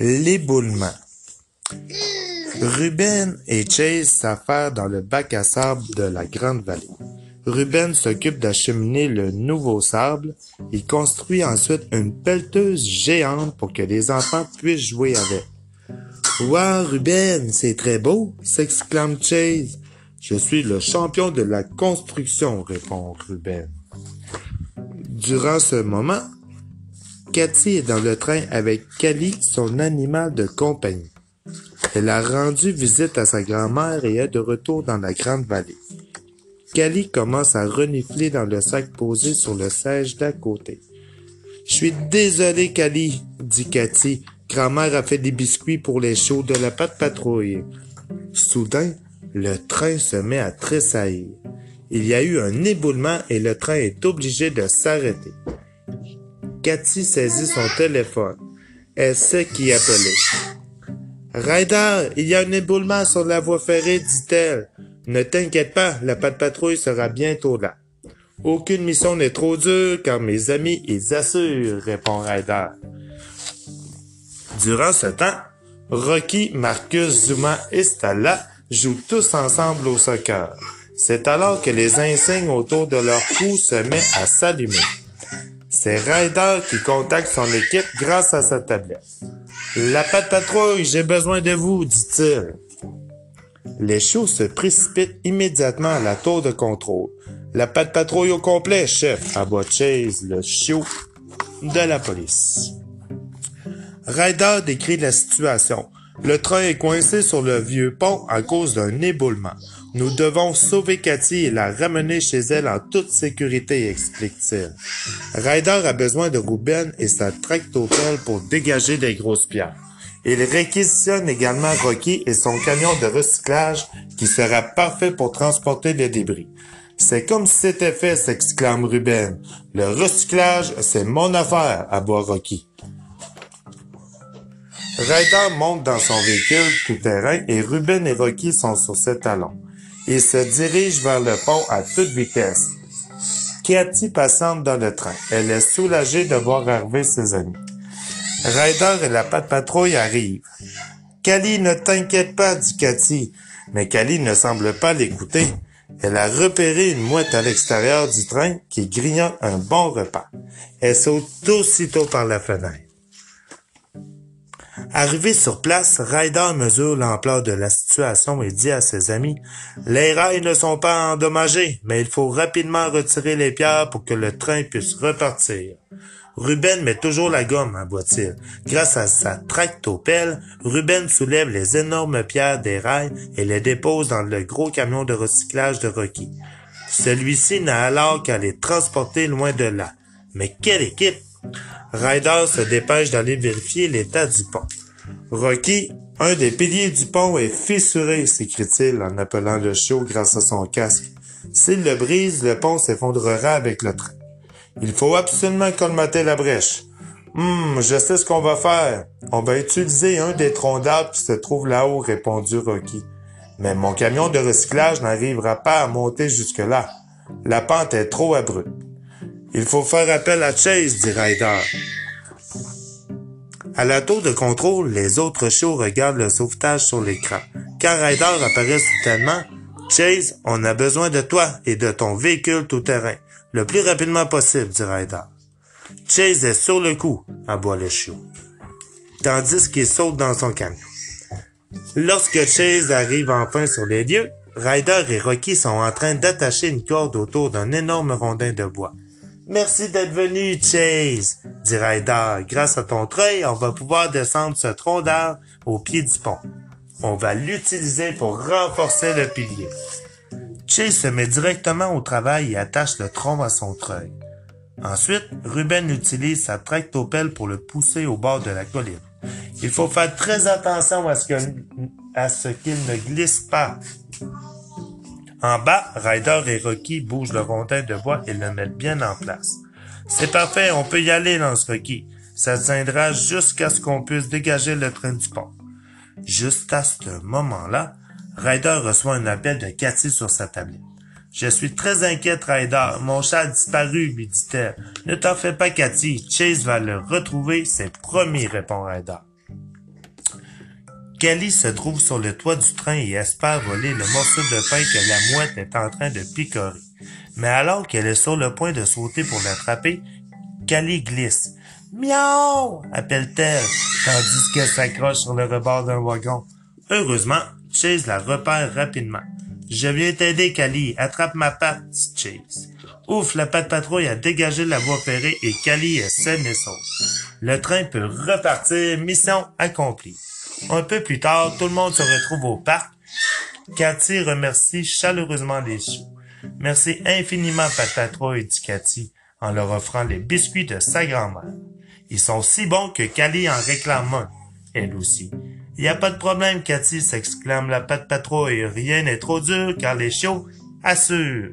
L'éboulement. Ruben et Chase s'affairent dans le bac à sable de la Grande Vallée. Ruben s'occupe d'acheminer le nouveau sable. Il construit ensuite une pelleteuse géante pour que les enfants puissent jouer avec. Wow, Ruben, c'est très beau, s'exclame Chase. Je suis le champion de la construction, répond Ruben. Durant ce moment, Cathy est dans le train avec Cali, son animal de compagnie. Elle a rendu visite à sa grand-mère et est de retour dans la Grande Vallée. Cali commence à renifler dans le sac posé sur le siège d'à côté. Je suis désolé, Cali, dit Cathy. Grand-mère a fait des biscuits pour les shows de la pâte patrouille. Soudain, le train se met à tressaillir. Il y a eu un éboulement et le train est obligé de s'arrêter. Cathy saisit son téléphone. Elle sait qui appeler. Ryder, il y a un éboulement sur la voie ferrée, dit-elle. Ne t'inquiète pas, la patte patrouille sera bientôt là. Aucune mission n'est trop dure, car mes amis ils assurent, répond Ryder. Durant ce temps, Rocky, Marcus, Zuma et Stella jouent tous ensemble au soccer. C'est alors que les insignes autour de leur cou se mettent à s'allumer. C'est Ryder qui contacte son équipe grâce à sa tablette. La patte patrouille, j'ai besoin de vous, dit-il. Les chiots se précipitent immédiatement à la tour de contrôle. La patte patrouille au complet, chef, aboie Chase, le chiot de la police. Ryder décrit la situation. Le train est coincé sur le vieux pont à cause d'un éboulement. Nous devons sauver Cathy et la ramener chez elle en toute sécurité, explique-t-il. Ryder a besoin de Ruben et sa tractopelle pour dégager des grosses pierres. Il réquisitionne également Rocky et son camion de recyclage qui sera parfait pour transporter les débris. C'est comme si c'était fait, s'exclame Ruben. Le recyclage, c'est mon affaire, aboie Rocky. Ryder monte dans son véhicule tout-terrain et Ruben et Rocky sont sur ses talons. Ils se dirigent vers le pont à toute vitesse. Cathy passante dans le train. Elle est soulagée de voir arriver ses amis. Ryder et la patte patrouille arrivent. Cali, ne t'inquiète pas, dit Cathy. Mais Cali ne semble pas l'écouter. Elle a repéré une mouette à l'extérieur du train qui grignote un bon repas. Elle saute aussitôt par la fenêtre. Arrivé sur place, Ryder mesure l'ampleur de la situation et dit à ses amis, les rails ne sont pas endommagés, mais il faut rapidement retirer les pierres pour que le train puisse repartir. Ruben met toujours la gomme, aboie-t-il. Grâce à sa tractopelle, Ruben soulève les énormes pierres des rails et les dépose dans le gros camion de recyclage de Rocky. Celui-ci n'a alors qu'à les transporter loin de là. Mais quelle équipe! Ryder se dépêche d'aller vérifier l'état du pont. Rocky, un des piliers du pont est fissuré, s'écrie-t-il en appelant le chiot grâce à son casque. S'il le brise, le pont s'effondrera avec le train. Il faut absolument colmater la brèche. Hum, je sais ce qu'on va faire. On va utiliser un des troncs d'arbres qui se trouve là-haut, répondit Rocky. Mais mon camion de recyclage n'arrivera pas à monter jusque-là. La pente est trop abrupte. Il faut faire appel à Chase, dit Ryder. À la tour de contrôle, les autres chiots regardent le sauvetage sur l'écran. Quand Ryder apparaît soudainement, Chase, on a besoin de toi et de ton véhicule tout-terrain, le plus rapidement possible, dit Ryder. Chase est sur le coup, aboie le chiot, tandis qu'il saute dans son camion. Lorsque Chase arrive enfin sur les lieux, Ryder et Rocky sont en train d'attacher une corde autour d'un énorme rondin de bois. Merci d'être venu, Chase, dit Ryder. Grâce à ton treuil, on va pouvoir descendre ce tronc d'arbre au pied du pont. On va l'utiliser pour renforcer le pilier. Chase se met directement au travail et attache le tronc à son treuil. Ensuite, Ruben utilise sa tractopelle pour le pousser au bord de la colline. Il faut faire très attention à ce qu'il ne glisse pas. En bas, Ryder et Rocky bougent le rondin de bois et le mettent bien en place. C'est parfait, on peut y aller, lance Rocky. Ça tiendra jusqu'à ce qu'on puisse dégager le train du pont. Juste à ce moment-là, Ryder reçoit un appel de Cathy sur sa tablette. Je suis très inquiète, Ryder. Mon chat a disparu, lui dit-elle. Ne t'en fais pas, Cathy. Chase va le retrouver, c'est promis, répond Ryder. Kelly se trouve sur le toit du train et espère voler le morceau de pain que la mouette est en train de picorer. Mais alors qu'elle est sur le point de sauter pour l'attraper, Kelly glisse. Miaou! appelle-t-elle, tandis qu'elle s'accroche sur le rebord d'un wagon. Heureusement, Chase la repère rapidement. Je viens t'aider, Cali. Attrape ma patte, Chase. Ouf, la patte patrouille a dégagé la voie ferrée et Cali est saine et sauve. Le train peut repartir, mission accomplie. Un peu plus tard, tout le monde se retrouve au parc. Cathy remercie chaleureusement les choux. Merci infiniment, Patte Patrouille, dit Cathy, en leur offrant les biscuits de sa grand-mère. Ils sont si bons que Cali en réclame un, elle aussi. Y a pas de problème, Cathy, s'exclame la patte patrouille. Rien n'est trop dur car les chiots assurent.